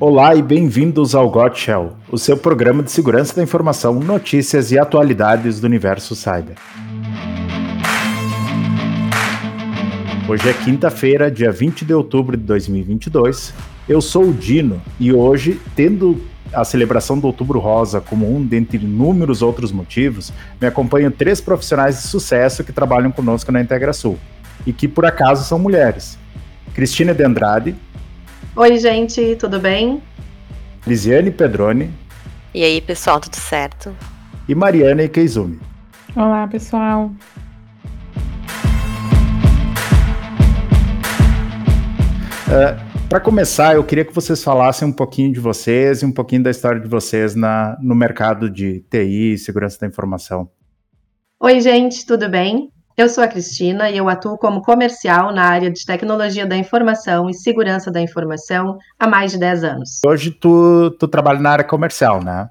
Olá e bem-vindos ao Got Shell, o seu programa de segurança da informação, notícias e atualidades do universo cyber. Hoje é quinta-feira, dia 20 de outubro de 2022. Eu sou o Dino e hoje, tendo a celebração do Outubro Rosa como um dentre inúmeros outros motivos, me acompanham três profissionais de sucesso que trabalham conosco na IntegraSul e que por acaso são mulheres. Cristina de Andrade, Oi, gente, tudo bem? Lisiane Pedroni. E aí, pessoal, tudo certo? E Mariana Ikeizumi. Olá, pessoal. Uh, é, Para começar, eu queria que vocês falassem um pouquinho de vocês e um pouquinho da história de vocês na, no mercado de TI e segurança da informação. Oi, gente, tudo bem? Eu sou a Cristina e eu atuo como comercial na área de tecnologia da informação e segurança da informação há mais de 10 anos. Hoje tu, tu trabalha na área comercial, né?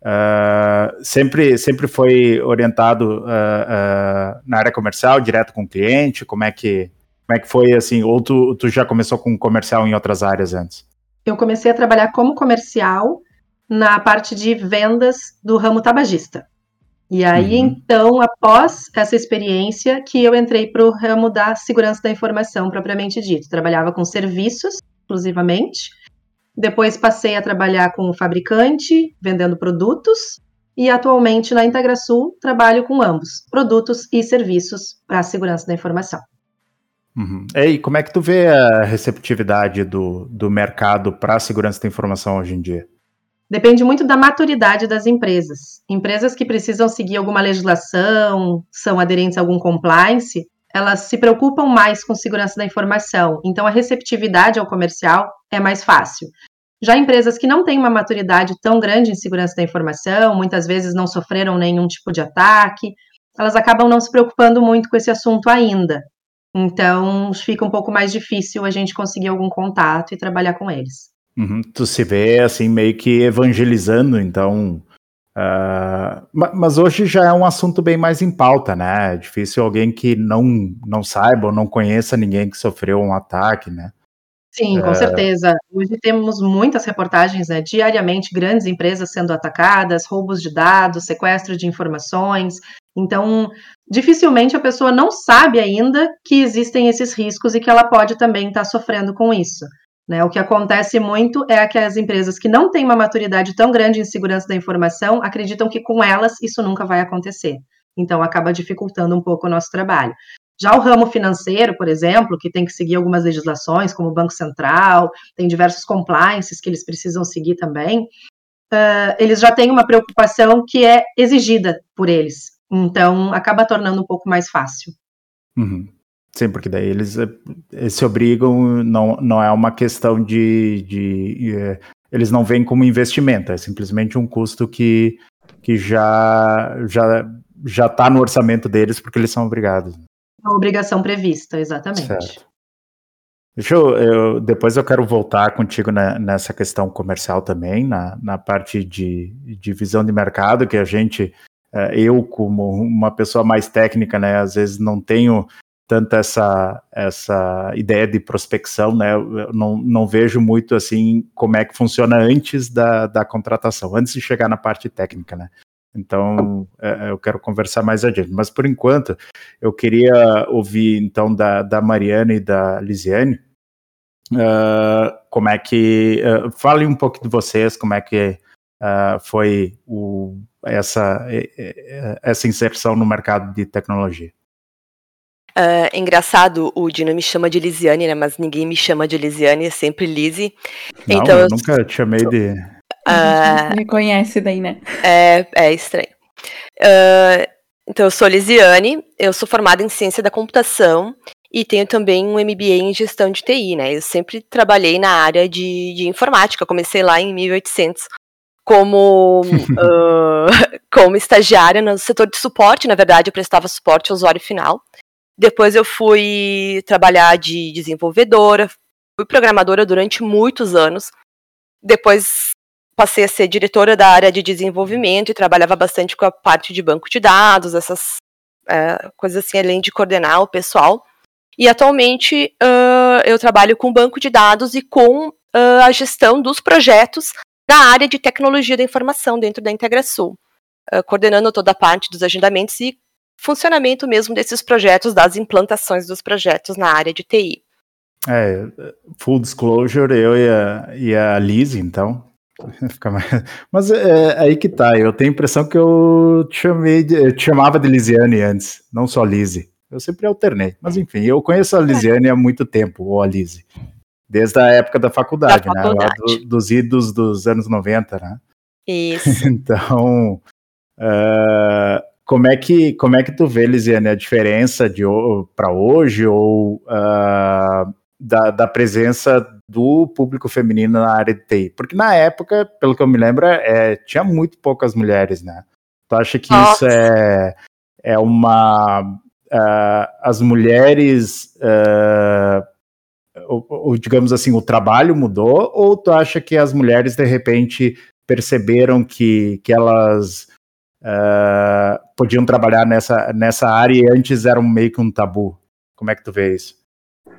Uh, sempre, sempre foi orientado uh, uh, na área comercial, direto com o cliente? Como é que, como é que foi assim? Ou tu, tu já começou com comercial em outras áreas antes? Eu comecei a trabalhar como comercial na parte de vendas do ramo tabagista. E aí, uhum. então, após essa experiência, que eu entrei para o ramo da segurança da informação, propriamente dito. Trabalhava com serviços, exclusivamente. Depois passei a trabalhar com o fabricante, vendendo produtos. E atualmente na IntegraSul trabalho com ambos, produtos e serviços para a segurança da informação. Uhum. E como é que tu vê a receptividade do, do mercado para a segurança da informação hoje em dia? Depende muito da maturidade das empresas. Empresas que precisam seguir alguma legislação, são aderentes a algum compliance, elas se preocupam mais com segurança da informação. Então, a receptividade ao comercial é mais fácil. Já empresas que não têm uma maturidade tão grande em segurança da informação, muitas vezes não sofreram nenhum tipo de ataque, elas acabam não se preocupando muito com esse assunto ainda. Então, fica um pouco mais difícil a gente conseguir algum contato e trabalhar com eles. Uhum, tu se vê assim meio que evangelizando, então. Uh, mas hoje já é um assunto bem mais em pauta, né? É difícil alguém que não, não saiba ou não conheça ninguém que sofreu um ataque, né? Sim, com uh, certeza. Hoje temos muitas reportagens, né? Diariamente, grandes empresas sendo atacadas, roubos de dados, sequestro de informações. Então, dificilmente a pessoa não sabe ainda que existem esses riscos e que ela pode também estar sofrendo com isso. Né? O que acontece muito é que as empresas que não têm uma maturidade tão grande em segurança da informação acreditam que com elas isso nunca vai acontecer. Então, acaba dificultando um pouco o nosso trabalho. Já o ramo financeiro, por exemplo, que tem que seguir algumas legislações, como o Banco Central, tem diversos compliances que eles precisam seguir também, uh, eles já têm uma preocupação que é exigida por eles. Então, acaba tornando um pouco mais fácil. Uhum. Sim, porque daí eles, eles eh, se obrigam, não, não é uma questão de, de. Eh, eles não veem como investimento, é simplesmente um custo que, que já já já está no orçamento deles porque eles são obrigados. Uma obrigação prevista, exatamente. Certo. Deixa eu, eu, depois eu quero voltar contigo na, nessa questão comercial também, na, na parte de, de visão de mercado, que a gente, eh, eu como uma pessoa mais técnica, né, às vezes não tenho tanta essa, essa ideia de prospecção, né? Eu não, não vejo muito assim como é que funciona antes da, da contratação, antes de chegar na parte técnica, né? Então, é, eu quero conversar mais adiante. Mas, por enquanto, eu queria ouvir, então, da, da Mariana e da Lisiane, uh, como é que... Uh, fale um pouco de vocês, como é que uh, foi o, essa, essa inserção no mercado de tecnologia. Uh, engraçado, o Dino me chama de Lisiane, né? Mas ninguém me chama de Lisiane, é sempre Lizzie. Não, então, eu nunca te chamei de. Uh, me conhece daí, né? É, é estranho. Uh, então, eu sou Lisiane, eu sou formada em ciência da computação e tenho também um MBA em gestão de TI, né? Eu sempre trabalhei na área de, de informática, comecei lá em 1800 como, uh, como estagiária no setor de suporte, na verdade, eu prestava suporte ao usuário final. Depois eu fui trabalhar de desenvolvedora, fui programadora durante muitos anos. Depois passei a ser diretora da área de desenvolvimento e trabalhava bastante com a parte de banco de dados, essas é, coisas assim, além de coordenar o pessoal. E atualmente uh, eu trabalho com banco de dados e com uh, a gestão dos projetos da área de tecnologia da informação dentro da IntegraSul, uh, coordenando toda a parte dos agendamentos e funcionamento mesmo desses projetos, das implantações dos projetos na área de TI. É, full disclosure, eu e a, e a Liz, então. Mas é, aí que tá, eu tenho a impressão que eu te, chamei de, eu te chamava de Lisiane antes, não só Lise. Eu sempre alternei. Mas enfim, eu conheço a Lisiane há muito tempo, ou a Lise. Desde a época da faculdade, da faculdade. né? Do, dos idos dos anos 90, né? Isso. então, uh, como, é que, como é que tu vê, Lisiane, a diferença de para hoje ou uh, da, da, presença do público feminino na área de TI? Porque na época, pelo que eu me lembro, é, tinha muito poucas mulheres, né? Tu acha que Nossa. isso é, é uma. Uh, as mulheres. Uh, ou, ou, digamos assim, o trabalho mudou, ou tu acha que as mulheres de repente perceberam que, que elas uh, podiam trabalhar nessa, nessa área e antes era meio que um tabu? Como é que tu vê isso?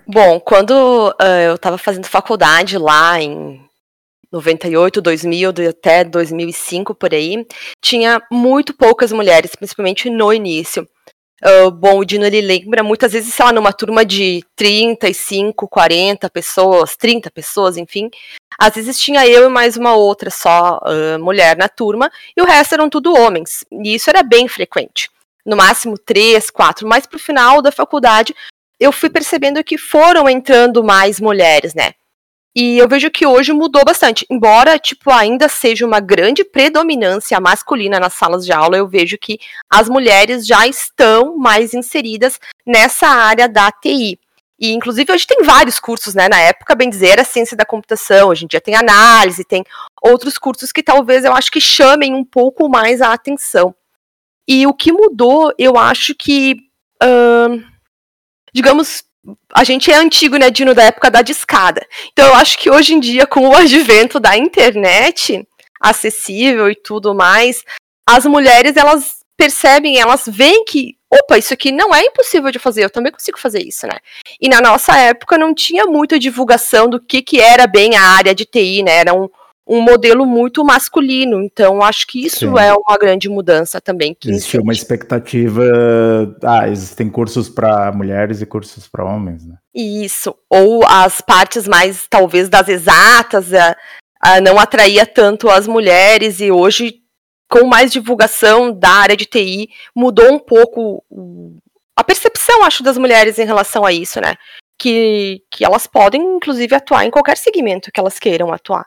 Bom, quando uh, eu estava fazendo faculdade lá em 98, 2000, até 2005 por aí, tinha muito poucas mulheres, principalmente no início. Uh, bom, o Dino ele lembra muitas vezes, sei lá, numa turma de 35, 40 pessoas, 30 pessoas, enfim. Às vezes tinha eu e mais uma outra só uh, mulher na turma, e o resto eram tudo homens. E isso era bem frequente. No máximo três, quatro. Mas pro final da faculdade, eu fui percebendo que foram entrando mais mulheres, né? E eu vejo que hoje mudou bastante. Embora, tipo, ainda seja uma grande predominância masculina nas salas de aula, eu vejo que as mulheres já estão mais inseridas nessa área da TI. E, inclusive, hoje tem vários cursos, né? Na época, bem dizer, era ciência da computação, hoje em dia tem análise, tem outros cursos que talvez eu acho que chamem um pouco mais a atenção. E o que mudou, eu acho que. Uh, digamos, a gente é antigo, né, Dino, da época da discada. Então eu acho que hoje em dia, com o advento da internet acessível e tudo mais, as mulheres, elas percebem, elas veem que, opa, isso aqui não é impossível de fazer, eu também consigo fazer isso, né? E na nossa época não tinha muita divulgação do que, que era bem a área de TI, né? Era um, um modelo muito masculino. Então, acho que isso Sim. é uma grande mudança também. Que Existe uma expectativa. Ah, existem cursos para mulheres e cursos para homens, né? Isso. Ou as partes mais, talvez, das exatas, a, a não atraía tanto as mulheres, e hoje, com mais divulgação da área de TI, mudou um pouco a percepção, acho, das mulheres em relação a isso, né? Que, que elas podem, inclusive, atuar em qualquer segmento que elas queiram atuar.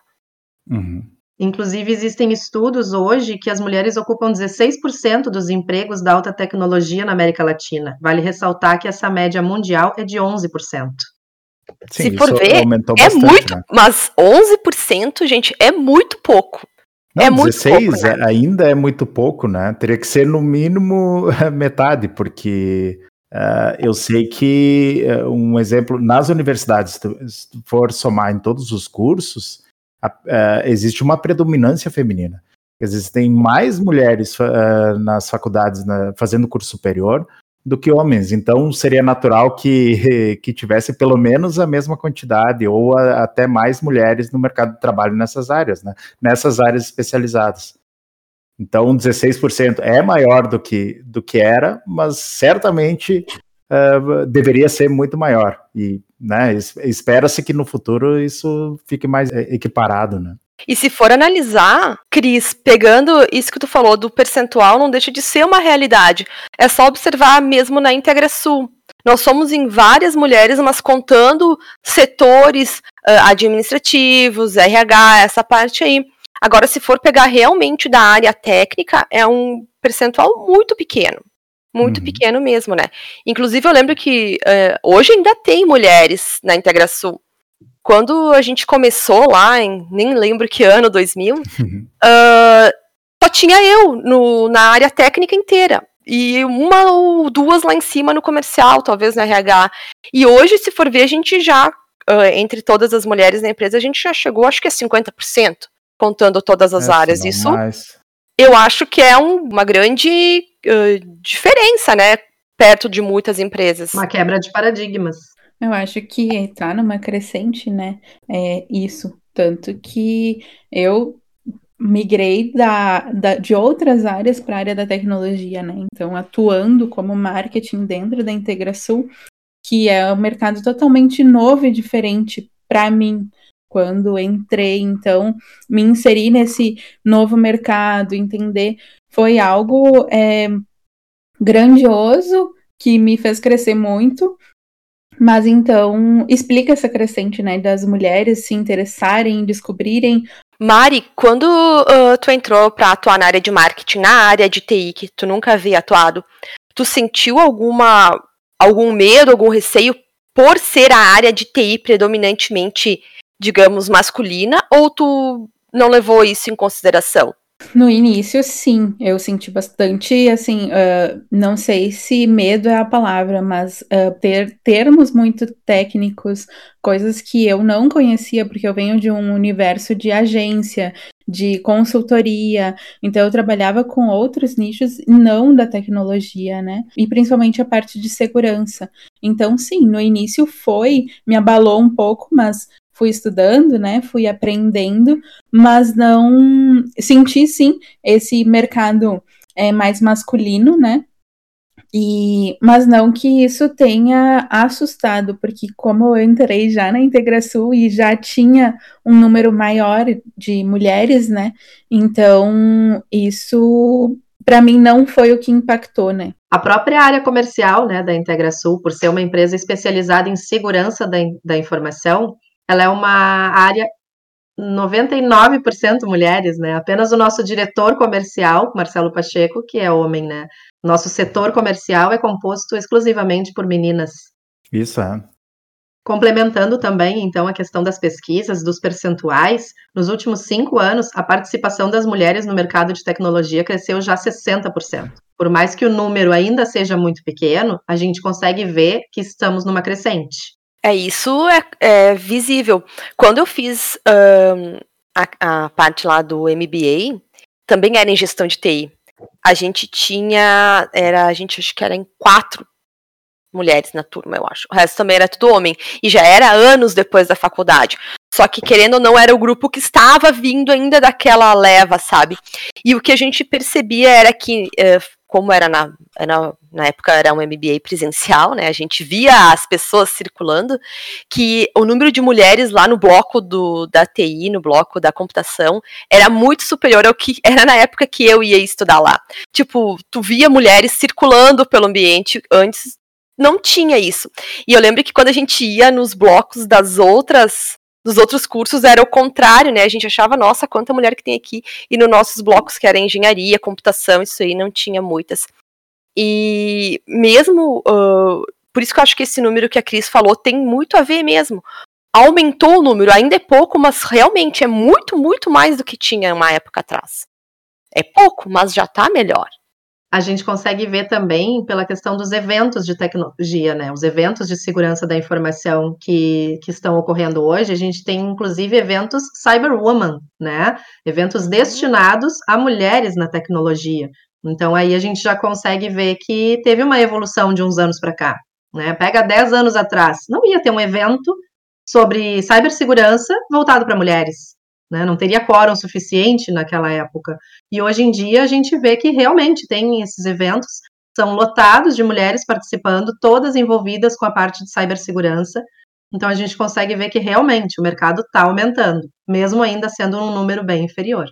Uhum. Inclusive, existem estudos hoje que as mulheres ocupam 16% dos empregos da alta tecnologia na América Latina. Vale ressaltar que essa média mundial é de 11%. Sim, Se for ver, é muito, né? mas 11%, gente, é muito pouco. Não, é 16 muito pouco, né? ainda é muito pouco, né? Teria que ser no mínimo metade, porque uh, eu sei que uh, um exemplo nas universidades, se tu for somar em todos os cursos, uh, existe uma predominância feminina. Existem mais mulheres uh, nas faculdades na, fazendo curso superior do que homens. Então seria natural que, que tivesse pelo menos a mesma quantidade ou a, até mais mulheres no mercado de trabalho nessas áreas, né? nessas áreas especializadas. Então 16% é maior do que, do que era, mas certamente uh, deveria ser muito maior. E né, espera-se que no futuro isso fique mais é, equiparado, né? E se for analisar, Cris, pegando isso que tu falou do percentual, não deixa de ser uma realidade. É só observar mesmo na IntegraSul. Nós somos em várias mulheres, mas contando setores uh, administrativos, RH, essa parte aí. Agora, se for pegar realmente da área técnica, é um percentual muito pequeno. Muito uhum. pequeno mesmo, né? Inclusive, eu lembro que uh, hoje ainda tem mulheres na Integração. Quando a gente começou lá, em nem lembro que ano, 2000, uhum. uh, só tinha eu no, na área técnica inteira. E uma ou duas lá em cima no comercial, talvez no RH. E hoje, se for ver, a gente já, uh, entre todas as mulheres na empresa, a gente já chegou, acho que é 50%, contando todas as é, áreas. Isso mais. Eu acho que é um, uma grande diferença, né? Perto de muitas empresas. Uma quebra de paradigmas. Eu acho que está numa crescente, né? É isso. Tanto que eu migrei da, da de outras áreas para a área da tecnologia, né? Então, atuando como marketing dentro da Integração, que é um mercado totalmente novo e diferente para mim. Quando entrei, então, me inseri nesse novo mercado, entender, foi algo é, grandioso que me fez crescer muito. Mas então, explica essa crescente, né, das mulheres se interessarem, descobrirem. Mari, quando uh, tu entrou para atuar na área de marketing, na área de TI, que tu nunca havia atuado, tu sentiu alguma algum medo, algum receio por ser a área de TI predominantemente, digamos, masculina, ou tu não levou isso em consideração? No início, sim, eu senti bastante, assim, uh, não sei se medo é a palavra, mas uh, ter termos muito técnicos, coisas que eu não conhecia, porque eu venho de um universo de agência, de consultoria, então eu trabalhava com outros nichos não da tecnologia, né? E principalmente a parte de segurança. Então, sim, no início foi, me abalou um pouco, mas fui estudando, né? Fui aprendendo, mas não senti sim esse mercado é, mais masculino, né? E, mas não que isso tenha assustado, porque como eu entrei já na Integração e já tinha um número maior de mulheres, né? Então isso para mim não foi o que impactou, né? A própria área comercial, né, da Integração, por ser uma empresa especializada em segurança da, da informação, ela é uma área 99% mulheres, né? Apenas o nosso diretor comercial, Marcelo Pacheco, que é homem, né? Nosso setor comercial é composto exclusivamente por meninas. Isso é. Complementando também, então, a questão das pesquisas, dos percentuais, nos últimos cinco anos, a participação das mulheres no mercado de tecnologia cresceu já 60%. Por mais que o número ainda seja muito pequeno, a gente consegue ver que estamos numa crescente. É, isso é, é visível. Quando eu fiz um, a, a, parte lá do MBA, também era em gestão de TI. A gente tinha, era, a gente acho que era em quatro mulheres na turma, eu acho. O resto também era tudo homem. E já era anos depois da faculdade. Só que, querendo ou não, era o grupo que estava vindo ainda daquela leva, sabe? E o que a gente percebia era que, eh, como era na, era, na época era um MBA presencial, né? A gente via as pessoas circulando, que o número de mulheres lá no bloco do, da TI, no bloco da computação, era muito superior ao que era na época que eu ia estudar lá. Tipo, tu via mulheres circulando pelo ambiente antes. Não tinha isso. E eu lembro que quando a gente ia nos blocos das outras dos outros cursos era o contrário, né? A gente achava, nossa, quanta mulher que tem aqui. E nos nossos blocos, que era engenharia, computação, isso aí não tinha muitas. E mesmo. Uh, por isso que eu acho que esse número que a Cris falou tem muito a ver mesmo. Aumentou o número, ainda é pouco, mas realmente é muito, muito mais do que tinha uma época atrás. É pouco, mas já tá melhor a gente consegue ver também pela questão dos eventos de tecnologia, né? Os eventos de segurança da informação que, que estão ocorrendo hoje. A gente tem, inclusive, eventos Cyberwoman, né? Eventos destinados a mulheres na tecnologia. Então, aí a gente já consegue ver que teve uma evolução de uns anos para cá. Né? Pega 10 anos atrás, não ia ter um evento sobre cibersegurança voltado para mulheres né? Não teria quórum suficiente naquela época. E hoje em dia a gente vê que realmente tem esses eventos, são lotados de mulheres participando, todas envolvidas com a parte de cibersegurança. Então a gente consegue ver que realmente o mercado está aumentando, mesmo ainda sendo um número bem inferior.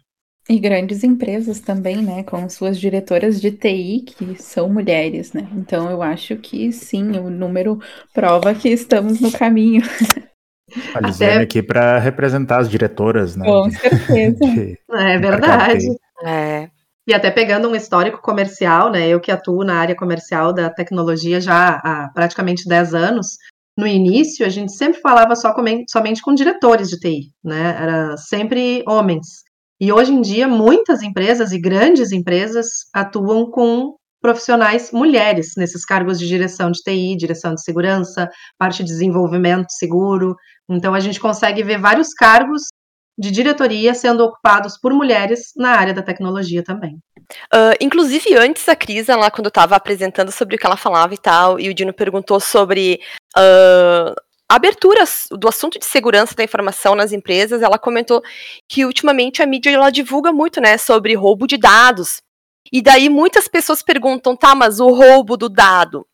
E grandes empresas também, né, com suas diretoras de TI que são mulheres, né? Então eu acho que sim, o número prova que estamos no caminho. A Lisiane Até... aqui para representar as diretoras, né? Com certeza. De, é verdade. É. E até pegando um histórico comercial, né? Eu que atuo na área comercial da tecnologia já há praticamente 10 anos. No início, a gente sempre falava só com, somente com diretores de TI, né? Era sempre homens. E hoje em dia, muitas empresas e grandes empresas atuam com profissionais mulheres nesses cargos de direção de TI, direção de segurança, parte de desenvolvimento seguro. Então a gente consegue ver vários cargos de diretoria sendo ocupados por mulheres na área da tecnologia também. Uh, inclusive, antes a Cris, lá quando estava apresentando sobre o que ela falava e tal, e o Dino perguntou sobre uh, aberturas do assunto de segurança da informação nas empresas, ela comentou que ultimamente a mídia ela divulga muito, né, sobre roubo de dados. E daí muitas pessoas perguntam, tá, mas o roubo do dado,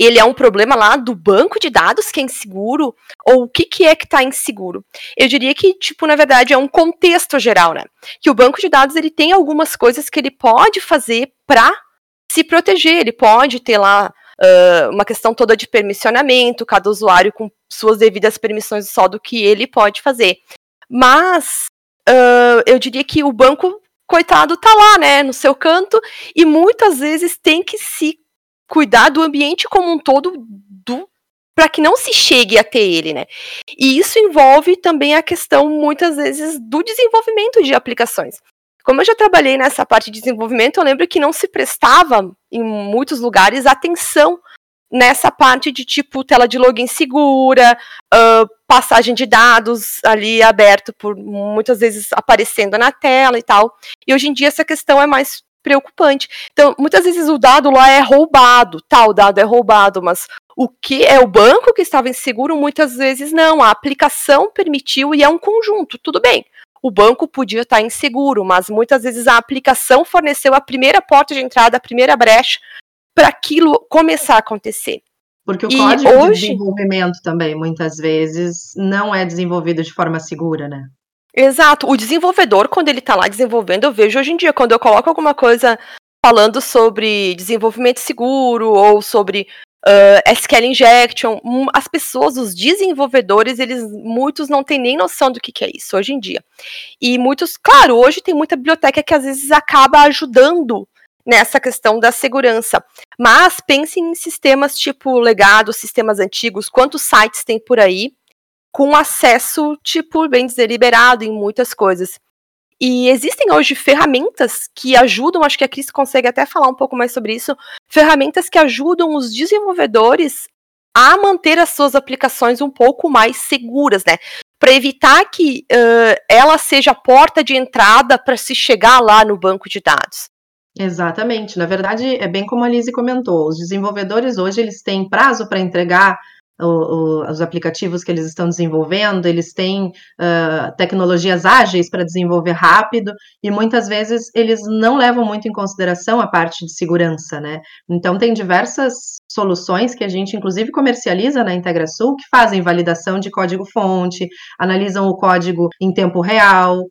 ele é um problema lá do banco de dados que é inseguro? Ou o que, que é que está inseguro? Eu diria que, tipo, na verdade, é um contexto geral, né? Que o banco de dados ele tem algumas coisas que ele pode fazer para se proteger. Ele pode ter lá uh, uma questão toda de permissionamento, cada usuário com suas devidas permissões só do que ele pode fazer. Mas uh, eu diria que o banco, coitado, tá lá, né, no seu canto, e muitas vezes tem que se cuidar do ambiente como um todo do para que não se chegue até ele, né? E isso envolve também a questão muitas vezes do desenvolvimento de aplicações. Como eu já trabalhei nessa parte de desenvolvimento, eu lembro que não se prestava em muitos lugares atenção nessa parte de tipo tela de login segura, uh, passagem de dados ali aberto por muitas vezes aparecendo na tela e tal. E hoje em dia essa questão é mais preocupante. Então, muitas vezes o dado lá é roubado, tal, tá, o dado é roubado, mas o que é o banco que estava inseguro, muitas vezes não. A aplicação permitiu e é um conjunto, tudo bem. O banco podia estar inseguro, mas muitas vezes a aplicação forneceu a primeira porta de entrada, a primeira brecha para aquilo começar a acontecer. Porque o e código hoje... de desenvolvimento também, muitas vezes, não é desenvolvido de forma segura, né? Exato. O desenvolvedor, quando ele está lá desenvolvendo, eu vejo hoje em dia, quando eu coloco alguma coisa falando sobre desenvolvimento seguro ou sobre uh, SQL injection, hum, as pessoas, os desenvolvedores, eles muitos não têm nem noção do que, que é isso hoje em dia. E muitos, claro, hoje tem muita biblioteca que às vezes acaba ajudando nessa questão da segurança. Mas pense em sistemas tipo legado, sistemas antigos, quantos sites tem por aí com acesso, tipo, bem dizer, liberado em muitas coisas. E existem hoje ferramentas que ajudam, acho que a Cris consegue até falar um pouco mais sobre isso, ferramentas que ajudam os desenvolvedores a manter as suas aplicações um pouco mais seguras, né? Para evitar que uh, ela seja a porta de entrada para se chegar lá no banco de dados. Exatamente. Na verdade, é bem como a Lizzie comentou. Os desenvolvedores hoje eles têm prazo para entregar o, o, os aplicativos que eles estão desenvolvendo, eles têm uh, tecnologias ágeis para desenvolver rápido, e muitas vezes eles não levam muito em consideração a parte de segurança, né? Então, tem diversas soluções que a gente, inclusive, comercializa na IntegraSul, que fazem validação de código-fonte, analisam o código em tempo real,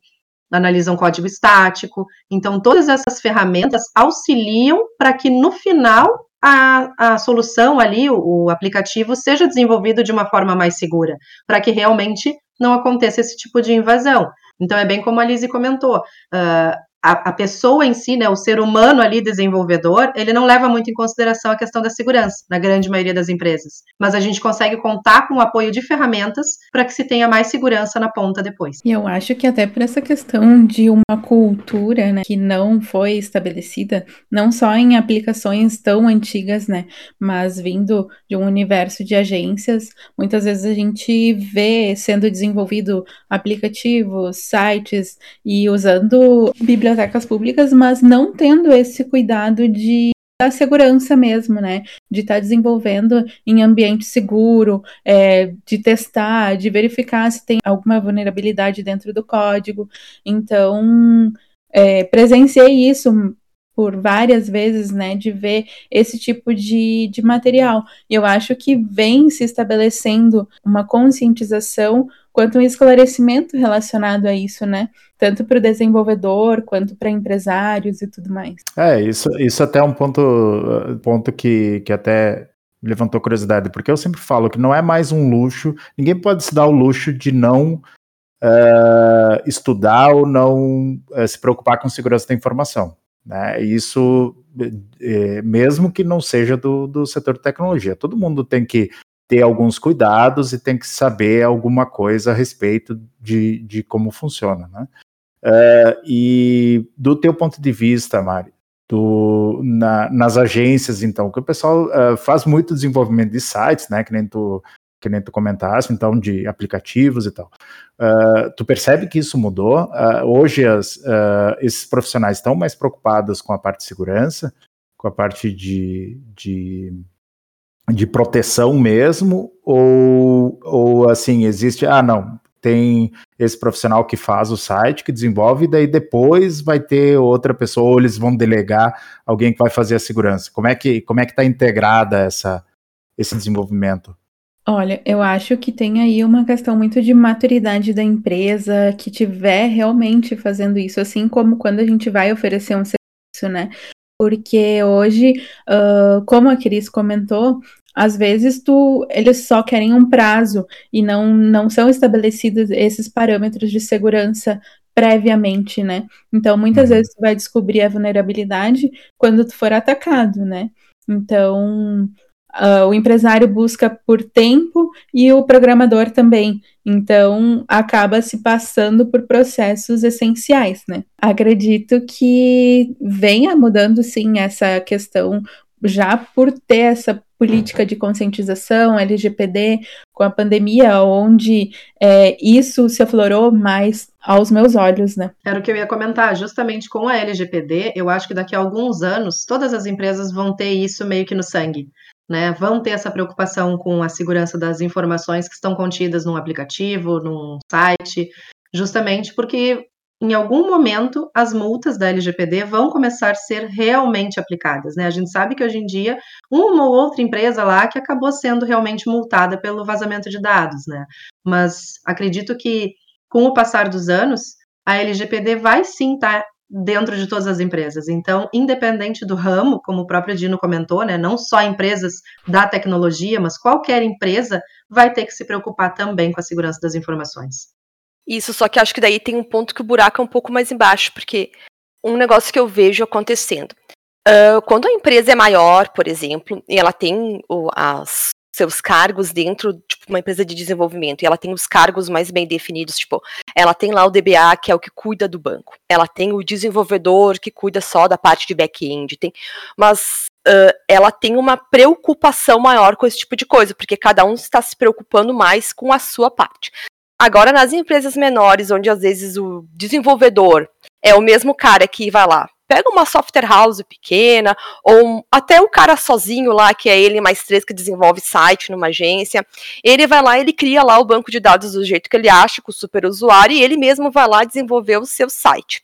analisam código estático. Então, todas essas ferramentas auxiliam para que no final a, a solução ali, o, o aplicativo, seja desenvolvido de uma forma mais segura, para que realmente não aconteça esse tipo de invasão. Então, é bem como a Lizzie comentou, uh, a, a, pessoa em si, né, o ser humano ali desenvolvedor, ele não leva muito em consideração a questão da segurança, na grande maioria das empresas. Mas a gente consegue contar com o apoio de ferramentas para que se tenha mais segurança na ponta depois. E eu acho que até por essa questão de uma cultura né, que não foi estabelecida, não só em aplicações tão antigas, né, mas vindo de um universo de agências, muitas vezes a gente vê sendo desenvolvido aplicativos, sites e usando bibliotecas bibliotecas públicas, mas não tendo esse cuidado de da segurança mesmo, né? De estar tá desenvolvendo em ambiente seguro, é, de testar, de verificar se tem alguma vulnerabilidade dentro do código. Então, é, presenciei isso por várias vezes, né, de ver esse tipo de, de material. E eu acho que vem se estabelecendo uma conscientização quanto um esclarecimento relacionado a isso, né? Tanto para o desenvolvedor quanto para empresários e tudo mais. É, isso, isso até é um ponto, ponto que, que até levantou curiosidade, porque eu sempre falo que não é mais um luxo, ninguém pode se dar o luxo de não uh, estudar ou não uh, se preocupar com segurança da informação. Né? Isso, é, mesmo que não seja do, do setor de tecnologia, todo mundo tem que ter alguns cuidados e tem que saber alguma coisa a respeito de, de como funciona, né? Uh, e do teu ponto de vista, Mari, do, na, nas agências, então, que o pessoal uh, faz muito desenvolvimento de sites, né? Que nem tu que nem tu comentaste, então, de aplicativos e tal. Uh, tu percebe que isso mudou? Uh, hoje as, uh, esses profissionais estão mais preocupados com a parte de segurança, com a parte de, de, de proteção mesmo, ou, ou assim, existe, ah, não, tem esse profissional que faz o site, que desenvolve, e daí depois vai ter outra pessoa, ou eles vão delegar alguém que vai fazer a segurança. Como é que como é que está integrada essa, esse desenvolvimento? Olha, eu acho que tem aí uma questão muito de maturidade da empresa que tiver realmente fazendo isso, assim como quando a gente vai oferecer um serviço, né? Porque hoje, uh, como a Cris comentou, às vezes tu, eles só querem um prazo e não, não são estabelecidos esses parâmetros de segurança previamente, né? Então, muitas uhum. vezes tu vai descobrir a vulnerabilidade quando tu for atacado, né? Então, uh, o empresário busca por tempo e o programador também. Então, acaba se passando por processos essenciais, né? Acredito que venha mudando, sim, essa questão já por ter essa política de conscientização LGPD com a pandemia, onde é, isso se aflorou mais aos meus olhos, né? Era o que eu ia comentar, justamente com a LGPD, eu acho que daqui a alguns anos todas as empresas vão ter isso meio que no sangue. Né, vão ter essa preocupação com a segurança das informações que estão contidas num aplicativo, num site, justamente porque em algum momento as multas da LGPD vão começar a ser realmente aplicadas, né? A gente sabe que hoje em dia uma ou outra empresa lá que acabou sendo realmente multada pelo vazamento de dados, né? Mas acredito que com o passar dos anos a LGPD vai sim estar tá dentro de todas as empresas. Então, independente do ramo, como o próprio Dino comentou, né, não só empresas da tecnologia, mas qualquer empresa vai ter que se preocupar também com a segurança das informações. Isso, só que acho que daí tem um ponto que o buraco é um pouco mais embaixo, porque um negócio que eu vejo acontecendo. Uh, quando a empresa é maior, por exemplo, e ela tem o, as seus cargos dentro de tipo, uma empresa de desenvolvimento e ela tem os cargos mais bem definidos, tipo, ela tem lá o DBA, que é o que cuida do banco. Ela tem o desenvolvedor que cuida só da parte de back-end, tem, mas uh, ela tem uma preocupação maior com esse tipo de coisa, porque cada um está se preocupando mais com a sua parte. Agora, nas empresas menores, onde às vezes o desenvolvedor é o mesmo cara que vai lá, pega uma software house pequena, ou até o cara sozinho lá, que é ele mais três que desenvolve site numa agência, ele vai lá, ele cria lá o banco de dados do jeito que ele acha, com o super usuário, e ele mesmo vai lá desenvolver o seu site,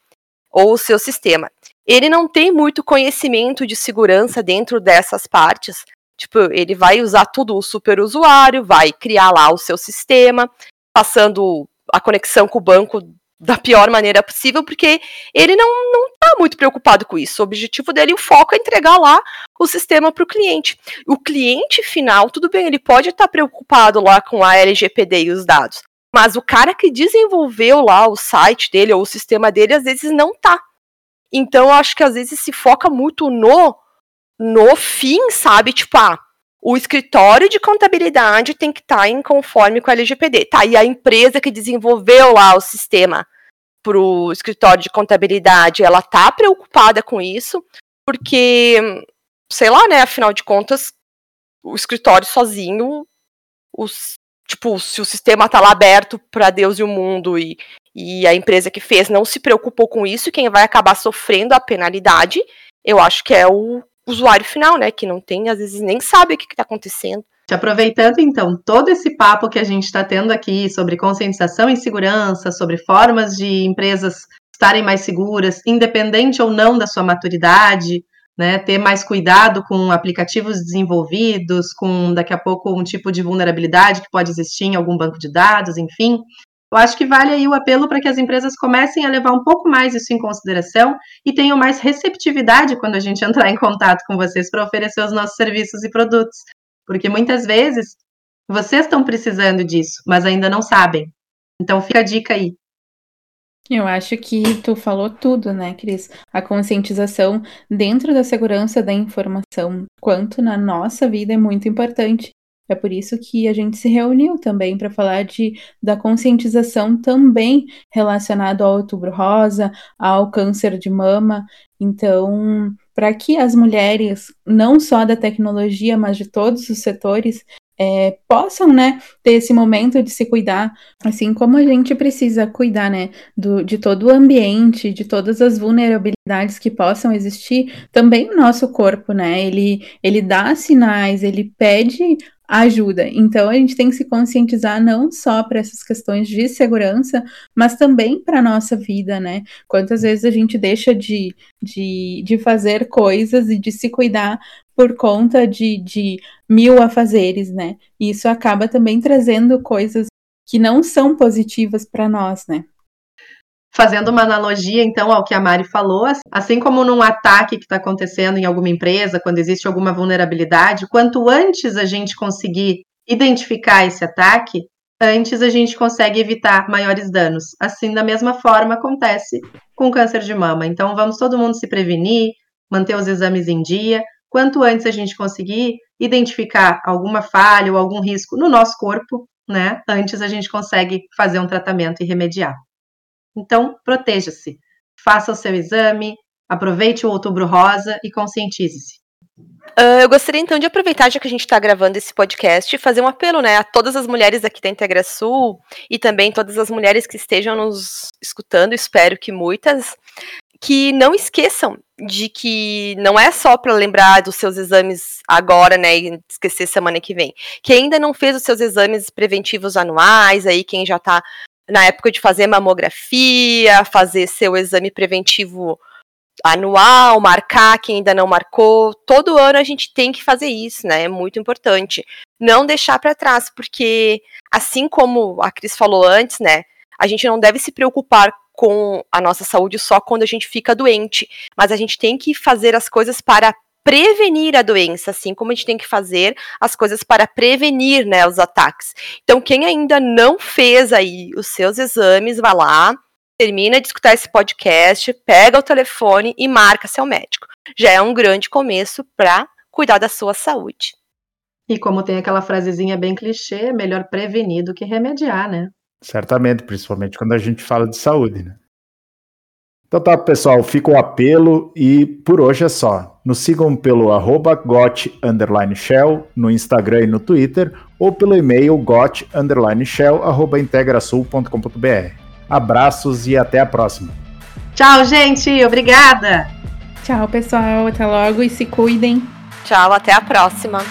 ou o seu sistema. Ele não tem muito conhecimento de segurança dentro dessas partes, Tipo, ele vai usar tudo o super usuário, vai criar lá o seu sistema, passando a conexão com o banco da pior maneira possível, porque ele não, não tá muito preocupado com isso. O objetivo dele, o foco é entregar lá o sistema para o cliente. O cliente final, tudo bem, ele pode estar tá preocupado lá com a LGPD e os dados, mas o cara que desenvolveu lá o site dele ou o sistema dele, às vezes não tá. Então, eu acho que às vezes se foca muito no no fim, sabe? Tipo, ah, o escritório de contabilidade tem que estar tá em conforme com a LGPD. Tá, e a empresa que desenvolveu lá o sistema para o escritório de contabilidade, ela tá preocupada com isso, porque, sei lá, né, afinal de contas, o escritório sozinho, os, tipo, se o sistema tá lá aberto para Deus e o mundo e, e a empresa que fez não se preocupou com isso, quem vai acabar sofrendo a penalidade, eu acho que é o usuário final, né? Que não tem, às vezes, nem sabe o que está acontecendo. Aproveitando, então, todo esse papo que a gente está tendo aqui sobre conscientização e segurança, sobre formas de empresas estarem mais seguras, independente ou não da sua maturidade, né, ter mais cuidado com aplicativos desenvolvidos, com daqui a pouco um tipo de vulnerabilidade que pode existir em algum banco de dados, enfim. Eu acho que vale aí o apelo para que as empresas comecem a levar um pouco mais isso em consideração e tenham mais receptividade quando a gente entrar em contato com vocês para oferecer os nossos serviços e produtos. Porque muitas vezes vocês estão precisando disso, mas ainda não sabem. Então fica a dica aí. Eu acho que tu falou tudo, né, Cris? A conscientização dentro da segurança da informação, quanto na nossa vida, é muito importante. É por isso que a gente se reuniu também para falar de, da conscientização também relacionado ao outubro rosa, ao câncer de mama. Então, para que as mulheres, não só da tecnologia, mas de todos os setores, é, possam, né, ter esse momento de se cuidar, assim como a gente precisa cuidar, né, do, de todo o ambiente, de todas as vulnerabilidades que possam existir, também o nosso corpo, né, ele, ele dá sinais, ele pede ajuda. Então a gente tem que se conscientizar não só para essas questões de segurança, mas também para a nossa vida, né? Quantas vezes a gente deixa de, de, de fazer coisas e de se cuidar por conta de, de mil afazeres, né? E isso acaba também trazendo coisas que não são positivas para nós, né? Fazendo uma analogia, então, ao que a Mari falou, assim como num ataque que está acontecendo em alguma empresa, quando existe alguma vulnerabilidade, quanto antes a gente conseguir identificar esse ataque, antes a gente consegue evitar maiores danos. Assim, da mesma forma, acontece com o câncer de mama. Então, vamos todo mundo se prevenir, manter os exames em dia. Quanto antes a gente conseguir identificar alguma falha ou algum risco no nosso corpo, né? Antes a gente consegue fazer um tratamento e remediar. Então, proteja-se. Faça o seu exame, aproveite o outubro rosa e conscientize-se. Uh, eu gostaria então de aproveitar, já que a gente está gravando esse podcast, e fazer um apelo né, a todas as mulheres aqui da Integra Sul e também todas as mulheres que estejam nos escutando, espero que muitas, que não esqueçam de que não é só para lembrar dos seus exames agora, né, e esquecer semana que vem. Que ainda não fez os seus exames preventivos anuais, aí quem já está na época de fazer mamografia, fazer seu exame preventivo anual, marcar quem ainda não marcou. Todo ano a gente tem que fazer isso, né? É muito importante. Não deixar para trás, porque assim como a Cris falou antes, né? A gente não deve se preocupar com a nossa saúde só quando a gente fica doente, mas a gente tem que fazer as coisas para prevenir a doença, assim como a gente tem que fazer as coisas para prevenir, né, os ataques. Então, quem ainda não fez aí os seus exames, vá lá, termina de escutar esse podcast, pega o telefone e marca seu médico. Já é um grande começo para cuidar da sua saúde. E como tem aquela frasezinha bem clichê, é melhor prevenir do que remediar, né? Certamente, principalmente quando a gente fala de saúde, né? Então tá, pessoal, fica o apelo e por hoje é só. Nos sigam pelo arroba got, shell, no Instagram e no Twitter, ou pelo e-mail got, shell, arroba integrasul.com.br. Abraços e até a próxima. Tchau, gente. Obrigada. Tchau, pessoal. Até logo e se cuidem. Tchau, até a próxima.